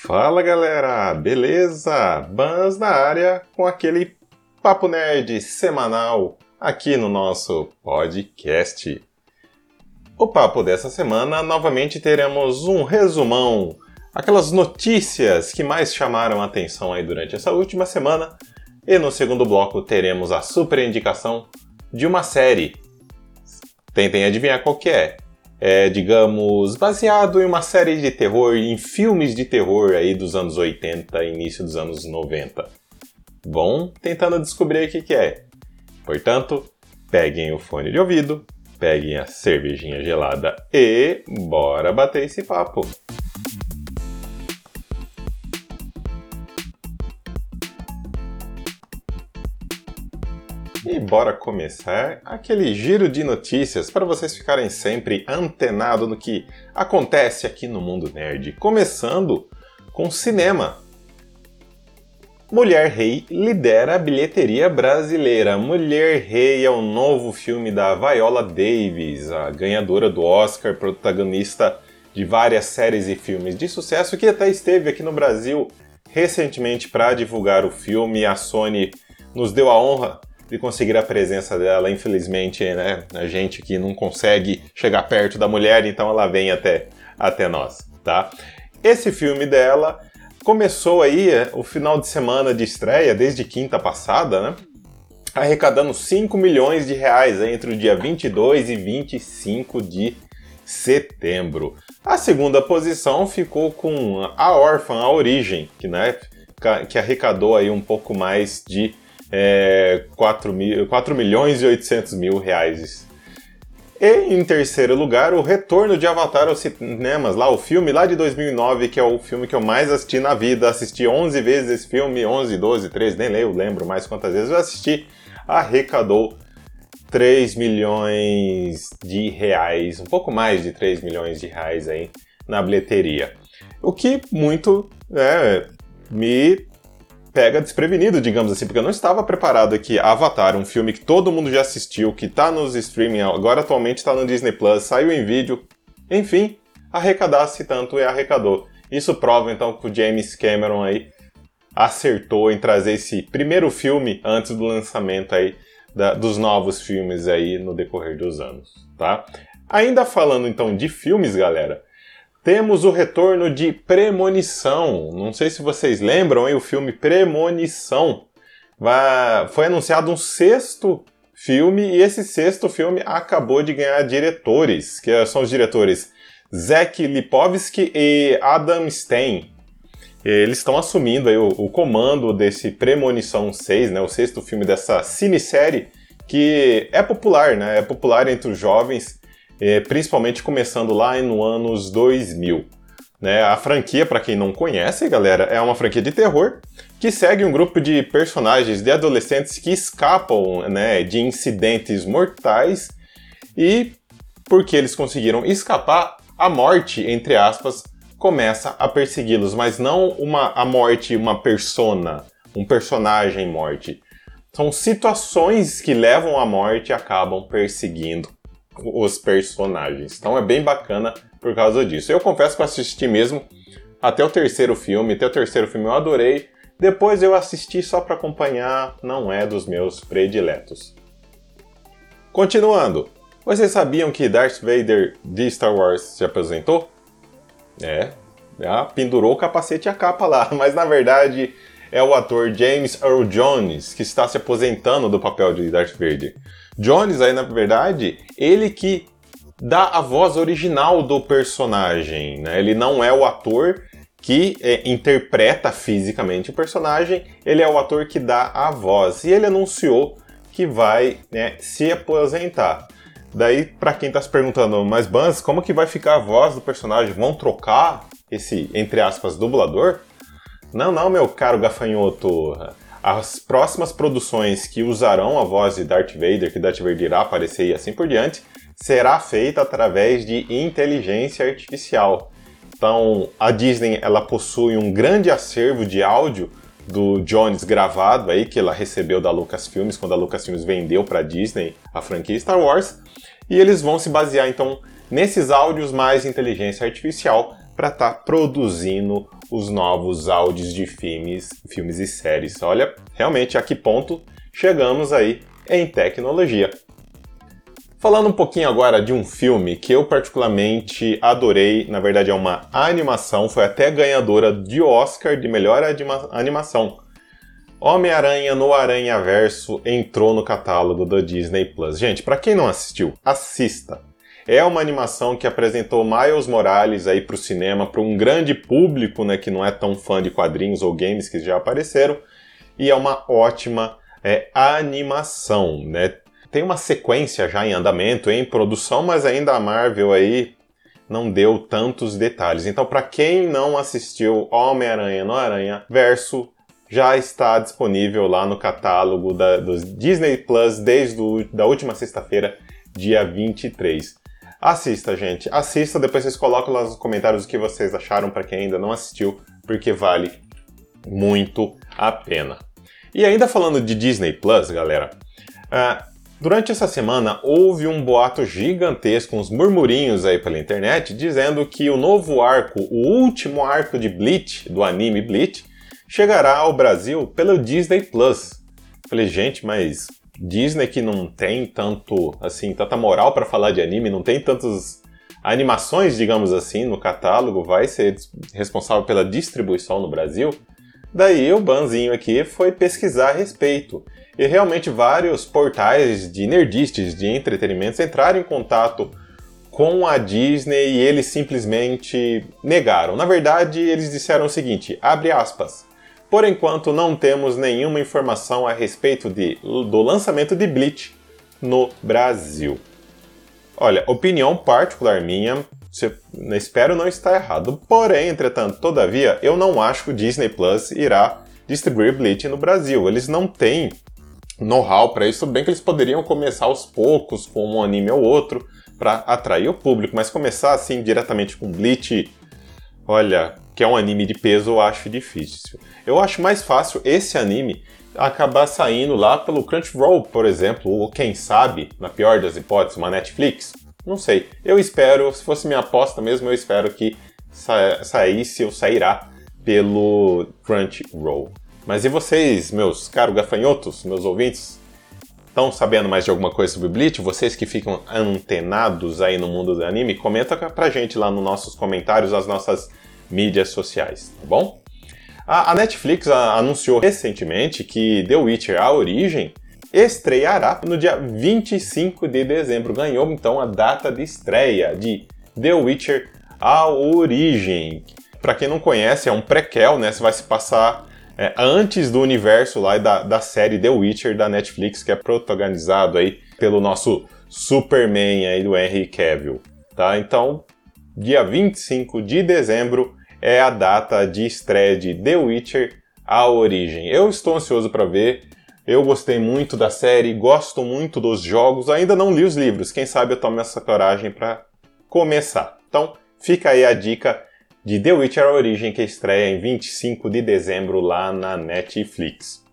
Fala galera, beleza? Bans na área com aquele papo nerd semanal aqui no nosso podcast. O papo dessa semana novamente teremos um resumão, aquelas notícias que mais chamaram a atenção aí durante essa última semana. E no segundo bloco teremos a super indicação de uma série. Tentem adivinhar qual que é é, digamos, baseado em uma série de terror, em filmes de terror aí dos anos 80 início dos anos 90. Bom, tentando descobrir o que, que é. Portanto, peguem o fone de ouvido, peguem a cervejinha gelada e bora bater esse papo. E bora começar aquele giro de notícias para vocês ficarem sempre antenados no que acontece aqui no mundo nerd. Começando com cinema. Mulher Rei lidera a bilheteria brasileira. Mulher Rei é o novo filme da Viola Davis, a ganhadora do Oscar, protagonista de várias séries e filmes de sucesso, que até esteve aqui no Brasil recentemente para divulgar o filme. A Sony nos deu a honra de conseguir a presença dela. Infelizmente, né, a gente que não consegue chegar perto da mulher, então ela vem até, até nós, tá? Esse filme dela começou aí é, o final de semana de estreia, desde quinta passada, né? Arrecadando 5 milhões de reais entre o dia 22 e 25 de setembro. A segunda posição ficou com A Órfã, A Origem, que, né, que arrecadou aí um pouco mais de é, 4, mil, 4 milhões e 800 mil reais. E em terceiro lugar, o retorno de Avatar aos cinemas, lá o filme lá de 2009, que é o filme que eu mais assisti na vida. Assisti 11 vezes esse filme, 11, 12, 13, nem leio, lembro mais quantas vezes eu assisti. Arrecadou 3 milhões de reais, um pouco mais de 3 milhões de reais aí na bilheteria. O que muito é, me pega desprevenido, digamos assim, porque eu não estava preparado aqui. Avatar, um filme que todo mundo já assistiu, que tá nos streaming, agora atualmente está no Disney Plus, saiu em vídeo, enfim, arrecadasse tanto e arrecadou. Isso prova então que o James Cameron aí acertou em trazer esse primeiro filme antes do lançamento aí da, dos novos filmes aí no decorrer dos anos, tá? Ainda falando então de filmes, galera, temos o retorno de Premonição. Não sei se vocês lembram, hein, o filme Premonição. Foi anunciado um sexto filme e esse sexto filme acabou de ganhar diretores, que são os diretores Zack Lipovsky e Adam Stein. Eles estão assumindo o, o, comando desse Premonição 6, né, o sexto filme dessa cinesérie que é popular, né, é popular entre os jovens é, principalmente começando lá no anos 2000. Né? A franquia, para quem não conhece, galera, é uma franquia de terror que segue um grupo de personagens de adolescentes que escapam né, de incidentes mortais e, porque eles conseguiram escapar, a morte, entre aspas, começa a persegui-los, mas não uma, a morte, uma persona, um personagem morte. São situações que levam à morte e acabam perseguindo os personagens. Então é bem bacana por causa disso. Eu confesso que eu assisti mesmo até o terceiro filme. Até o terceiro filme eu adorei. Depois eu assisti só para acompanhar, não é dos meus prediletos. Continuando, vocês sabiam que Darth Vader de Star Wars se apresentou? É, já pendurou o capacete e a capa lá, mas na verdade é o ator James Earl Jones que está se aposentando do papel de Darth Vader. Jones aí, na verdade, ele que dá a voz original do personagem, né? Ele não é o ator que é, interpreta fisicamente o personagem, ele é o ator que dá a voz. E ele anunciou que vai né, se aposentar. Daí, para quem está se perguntando, mas Bans, como que vai ficar a voz do personagem? Vão trocar esse, entre aspas, dublador? Não, não, meu caro gafanhoto. As próximas produções que usarão a voz de Darth Vader, que Darth Vader irá aparecer e assim por diante, será feita através de inteligência artificial. Então, a Disney ela possui um grande acervo de áudio do Jones gravado aí que ela recebeu da Lucasfilmes quando a Lucasfilmes vendeu para a Disney a franquia Star Wars, e eles vão se basear então nesses áudios mais inteligência artificial para estar tá produzindo os novos áudios de filmes, filmes e séries. Olha, realmente a que ponto chegamos aí em tecnologia. Falando um pouquinho agora de um filme que eu particularmente adorei, na verdade é uma animação, foi até ganhadora de Oscar de melhor animação. Homem-Aranha no Aranha Verso entrou no catálogo da Disney Plus. Gente, para quem não assistiu, assista. É uma animação que apresentou Miles Morales aí para o cinema, para um grande público, né, que não é tão fã de quadrinhos ou games que já apareceram, e é uma ótima é, animação, né? Tem uma sequência já em andamento, em produção, mas ainda a Marvel aí não deu tantos detalhes. Então, para quem não assistiu Homem-Aranha no Aranha Verso, já está disponível lá no catálogo da, dos Disney Plus desde a da última sexta-feira, dia 23. Assista, gente. Assista, depois vocês colocam lá nos comentários o que vocês acharam para quem ainda não assistiu, porque vale muito a pena. E ainda falando de Disney Plus, galera, uh, Durante essa semana houve um boato gigantesco, uns murmurinhos aí pela internet, dizendo que o novo arco, o último arco de Bleach, do anime Bleach, chegará ao Brasil pelo Disney Plus. Falei, gente, mas Disney que não tem tanto, assim, tanta moral para falar de anime, não tem tantas animações, digamos assim, no catálogo, vai ser responsável pela distribuição no Brasil. Daí o Banzinho aqui foi pesquisar a respeito. E realmente vários portais de nerdistas, de entretenimento, entraram em contato com a Disney e eles simplesmente negaram. Na verdade, eles disseram o seguinte, abre aspas, por enquanto não temos nenhuma informação a respeito de, do lançamento de Bleach no Brasil. Olha, opinião particular minha, espero não estar errado. Porém, entretanto, todavia, eu não acho que o Disney Plus irá distribuir Bleach no Brasil. Eles não têm know-how para isso. Bem que eles poderiam começar aos poucos com um anime ou outro para atrair o público, mas começar assim diretamente com Bleach, olha, que é um anime de peso, eu acho difícil. Eu acho mais fácil esse anime acabar saindo lá pelo Crunchyroll, por exemplo, ou quem sabe, na pior das hipóteses, uma Netflix. Não sei. Eu espero, se fosse minha aposta mesmo, eu espero que sa saísse ou sairá pelo Crunchyroll. Mas e vocês, meus caros gafanhotos, meus ouvintes? Estão sabendo mais de alguma coisa sobre Bleach? Vocês que ficam antenados aí no mundo do anime, comenta pra gente lá nos nossos comentários, nas nossas mídias sociais, tá bom? A, Netflix anunciou recentemente que The Witcher A Origem estreará no dia 25 de dezembro. Ganhou então a data de estreia de The Witcher A Origem. Para quem não conhece, é um prequel, né? Você vai se passar é, antes do universo lá da, da série The Witcher da Netflix, que é protagonizado aí pelo nosso Superman aí do Henry Cavill, tá? Então, dia 25 de dezembro é a data de estreia de The Witcher A Origem. Eu estou ansioso para ver. Eu gostei muito da série, gosto muito dos jogos, ainda não li os livros. Quem sabe eu tomo essa coragem para começar. Então, fica aí a dica de The Witcher A Origem, que estreia em 25 de dezembro lá na Netflix.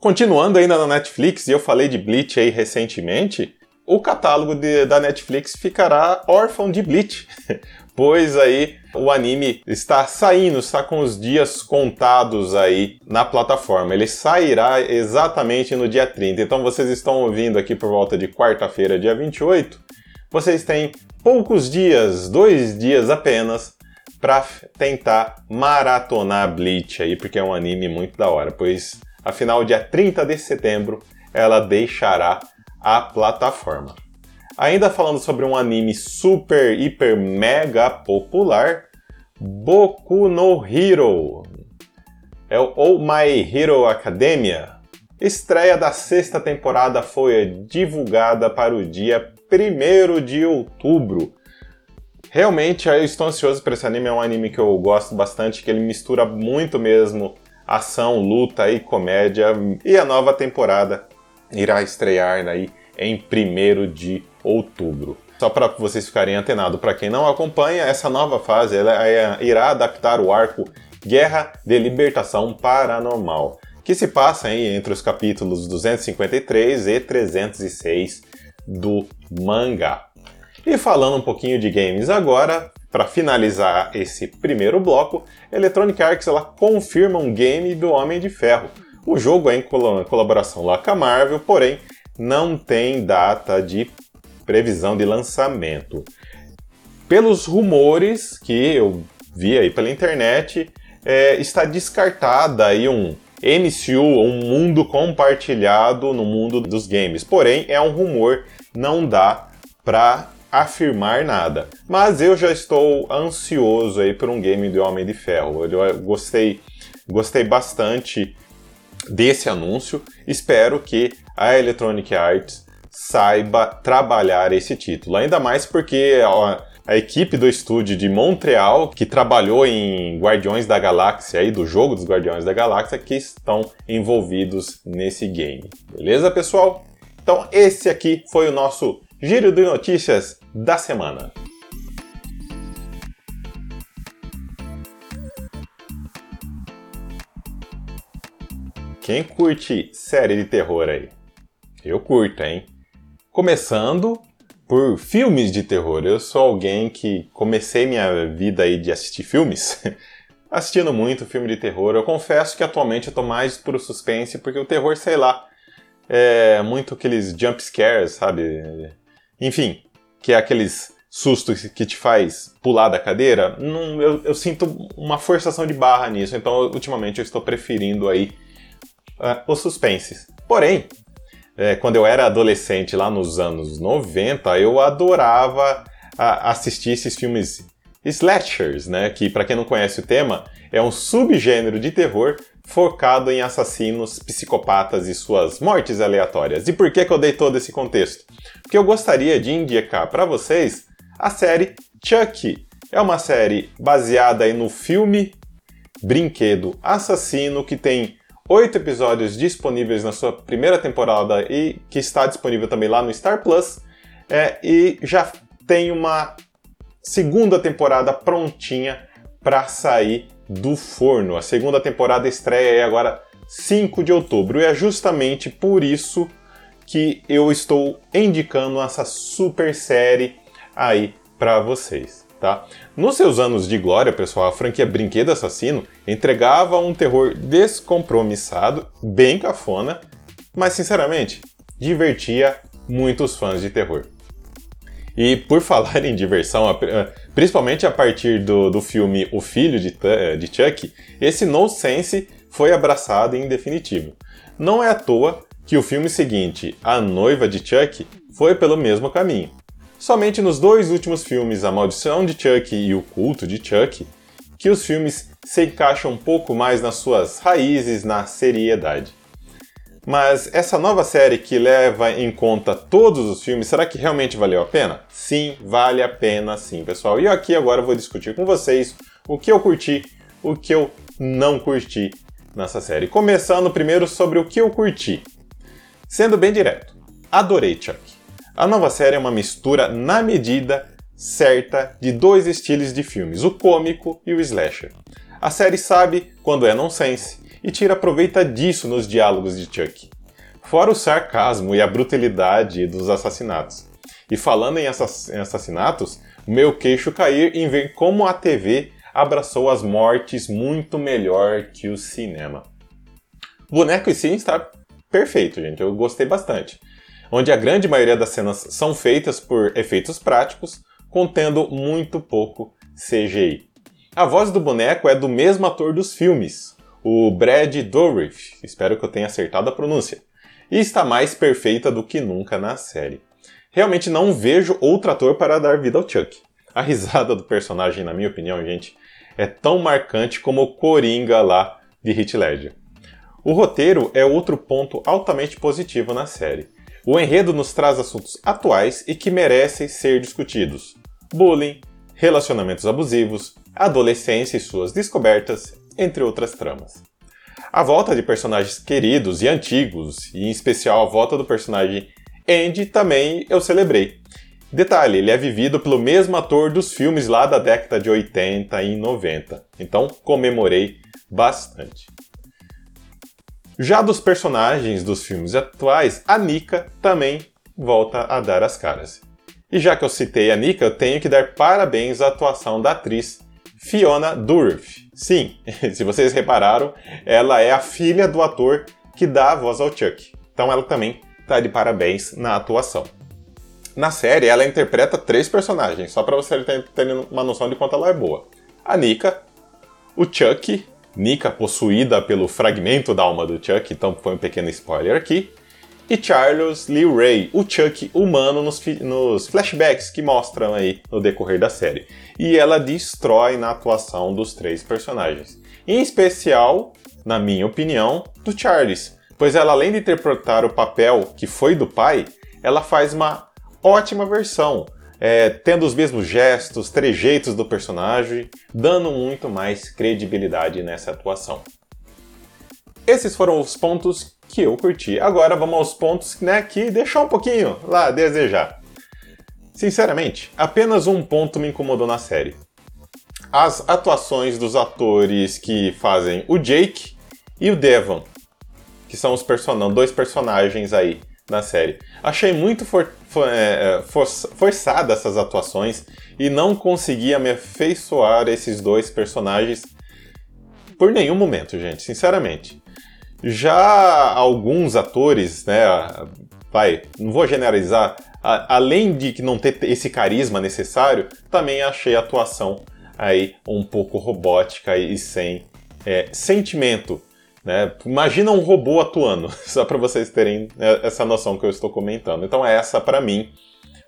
Continuando ainda na Netflix, e eu falei de Bleach aí recentemente, o catálogo de, da Netflix ficará órfão de Bleach, pois aí o anime está saindo, está com os dias contados aí na plataforma. Ele sairá exatamente no dia 30. Então vocês estão ouvindo aqui por volta de quarta-feira, dia 28. Vocês têm poucos dias, dois dias apenas, para tentar maratonar Bleach aí, porque é um anime muito da hora, pois afinal dia 30 de setembro ela deixará a plataforma. Ainda falando sobre um anime super, hiper, mega popular, Boku no Hero. É o Oh My Hero Academia. Estreia da sexta temporada foi divulgada para o dia 1 de outubro Realmente, eu estou ansioso para esse anime. É um anime que eu gosto bastante, que ele mistura muito mesmo ação, luta e comédia. E a nova temporada irá estrear aí em 1 de outubro. Só para vocês ficarem antenados, para quem não acompanha, essa nova fase ela é, irá adaptar o arco Guerra de Libertação Paranormal, que se passa entre os capítulos 253 e 306 do mangá. E falando um pouquinho de games agora, para finalizar esse primeiro bloco, Electronic Arts ela confirma um game do Homem de Ferro. O jogo é em colaboração lá com a Marvel, porém não tem data de previsão de lançamento. Pelos rumores que eu vi aí pela internet, é, está descartada aí um MCU, um mundo compartilhado no mundo dos games. Porém, é um rumor, não dá para afirmar nada. Mas eu já estou ansioso aí por um game do Homem de Ferro. Eu gostei, gostei bastante desse anúncio. Espero que a Electronic Arts saiba trabalhar esse título. Ainda mais porque a, a equipe do estúdio de Montreal, que trabalhou em Guardiões da Galáxia aí do jogo dos Guardiões da Galáxia, que estão envolvidos nesse game. Beleza, pessoal? Então esse aqui foi o nosso giro de notícias da semana. Quem curte série de terror aí? Eu curto, hein? Começando por filmes de terror. Eu sou alguém que comecei minha vida aí de assistir filmes assistindo muito filme de terror. Eu confesso que atualmente eu tô mais pro suspense, porque o terror, sei lá, é muito aqueles jump scares, sabe? Enfim, que é aqueles sustos que te faz pular da cadeira. Não, eu, eu, sinto uma forçação de barra nisso, então ultimamente eu estou preferindo aí uh, os suspenses. Porém, é, quando eu era adolescente, lá nos anos 90, eu adorava assistir esses filmes slashers, né? Que, para quem não conhece o tema, é um subgênero de terror focado em assassinos, psicopatas e suas mortes aleatórias. E por que, que eu dei todo esse contexto? Porque eu gostaria de indicar para vocês a série Chucky. É uma série baseada no filme Brinquedo Assassino que tem oito episódios disponíveis na sua primeira temporada e que está disponível também lá no Star Plus. É, e já tem uma segunda temporada prontinha para sair do forno. A segunda temporada estreia agora 5 de outubro e é justamente por isso que eu estou indicando essa super série aí para vocês tá? Nos seus anos de glória, pessoal, a franquia Brinquedo Assassino entregava um terror descompromissado, bem cafona, mas sinceramente, divertia muitos fãs de terror. E por falar em diversão, principalmente a partir do, do filme O Filho de, de Chuck, esse nonsense foi abraçado em definitivo. Não é à toa que o filme seguinte, A Noiva de Chuck, foi pelo mesmo caminho. Somente nos dois últimos filmes, A Maldição de Chuck e O Culto de Chuck, que os filmes se encaixam um pouco mais nas suas raízes, na seriedade. Mas essa nova série que leva em conta todos os filmes, será que realmente valeu a pena? Sim, vale a pena sim, pessoal. E aqui agora eu vou discutir com vocês o que eu curti, o que eu não curti nessa série. Começando primeiro sobre o que eu curti. Sendo bem direto, adorei Chuck. A nova série é uma mistura na medida certa de dois estilos de filmes, o cômico e o slasher. A série sabe quando é nonsense e tira proveito disso nos diálogos de Chuck. Fora o sarcasmo e a brutalidade dos assassinatos. E falando em assassinatos, meu queixo cair em ver como a TV abraçou as mortes muito melhor que o cinema. Boneco em si está perfeito, gente. Eu gostei bastante onde a grande maioria das cenas são feitas por efeitos práticos, contendo muito pouco CGI. A voz do boneco é do mesmo ator dos filmes, o Brad Dourif, espero que eu tenha acertado a pronúncia, e está mais perfeita do que nunca na série. Realmente não vejo outro ator para dar vida ao Chuck. A risada do personagem, na minha opinião, gente, é tão marcante como o Coringa lá de Heath Ledger. O roteiro é outro ponto altamente positivo na série. O enredo nos traz assuntos atuais e que merecem ser discutidos: bullying, relacionamentos abusivos, adolescência e suas descobertas, entre outras tramas. A volta de personagens queridos e antigos, e em especial a volta do personagem Andy, também eu celebrei. Detalhe, ele é vivido pelo mesmo ator dos filmes lá da década de 80 e 90, então comemorei bastante. Já dos personagens dos filmes atuais, a Mika também volta a dar as caras. E já que eu citei a Nika, eu tenho que dar parabéns à atuação da atriz Fiona Dourif. Sim, se vocês repararam, ela é a filha do ator que dá a voz ao Chuck. Então ela também está de parabéns na atuação. Na série, ela interpreta três personagens, só para você ter uma noção de quanto ela é boa. A Nika, o Chuck, Nika possuída pelo fragmento da alma do Chuck, então foi um pequeno spoiler aqui, e Charles Lee Ray, o Chuck humano nos, nos, flashbacks que mostram aí no decorrer da série. E ela destrói na atuação dos três personagens. Em especial, na minha opinião, do Charles, pois ela além de interpretar o papel que foi do pai, ela faz uma ótima versão, é, tendo os mesmos gestos, trejeitos do personagem, dando muito mais credibilidade nessa atuação. Esses foram os pontos que eu curti. Agora vamos aos pontos né, que deixou um pouquinho lá a desejar. Sinceramente, apenas um ponto me incomodou na série. As atuações dos atores que fazem o Jake e o Devon, que são os person dois personagens aí na série. Achei muito for, é, é, for, forçada essas atuações e não conseguia me afeiçoar esses dois personagens por nenhum momento, gente, sinceramente. Já alguns atores, né, vai, não vou generalizar, a, além de não ter esse carisma necessário, também achei a atuação aí um pouco robótica e sem é, sentimento né? Imagina um robô atuando, só para vocês terem né, essa noção que eu estou comentando. Então, essa para mim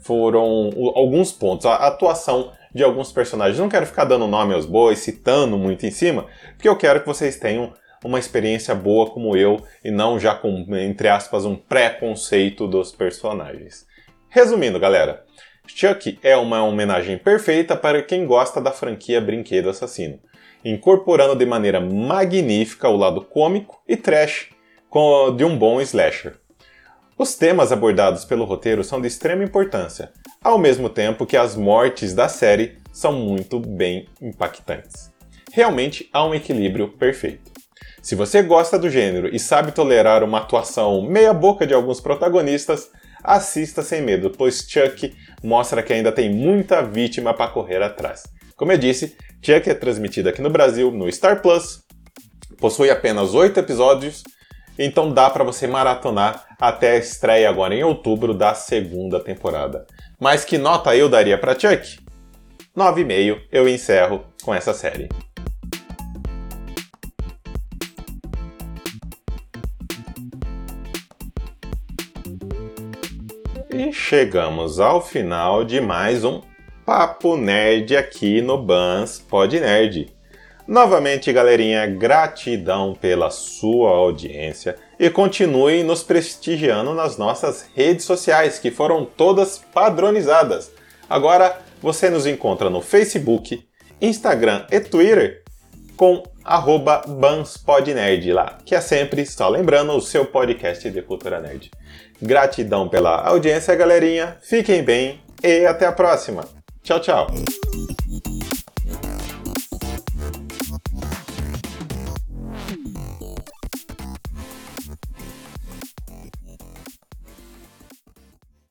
foram alguns pontos. A atuação de alguns personagens. Não quero ficar dando nome aos bois, citando muito em cima, porque eu quero que vocês tenham uma experiência boa como eu e não já com, entre aspas, um preconceito dos personagens. Resumindo, galera, Chuck é uma homenagem perfeita para quem gosta da franquia Brinquedo Assassino incorporando de maneira magnífica o lado cômico e trash de um bom slasher. Os temas abordados pelo roteiro são de extrema importância, ao mesmo tempo que as mortes da série são muito bem impactantes. Realmente há um equilíbrio perfeito. Se você gosta do gênero e sabe tolerar uma atuação meia-boca de alguns protagonistas, assista sem medo, pois Chuck mostra que ainda tem muita vítima para correr atrás. Como eu disse, Chuck é transmitida aqui no Brasil no Star Plus, possui apenas 8 episódios, então dá para você maratonar até a estreia agora em outubro da segunda temporada. Mas que nota eu daria para Chuck? 9,5 eu encerro com essa série. E chegamos ao final de mais um Papo Nerd aqui no Bans Pod Nerd. Novamente, galerinha, gratidão pela sua audiência e continue nos prestigiando nas nossas redes sociais, que foram todas padronizadas. Agora você nos encontra no Facebook, Instagram e Twitter com banspodnerd lá, que é sempre, só lembrando, o seu podcast de cultura nerd. Gratidão pela audiência, galerinha. Fiquem bem e até a próxima. Tchau, tchau.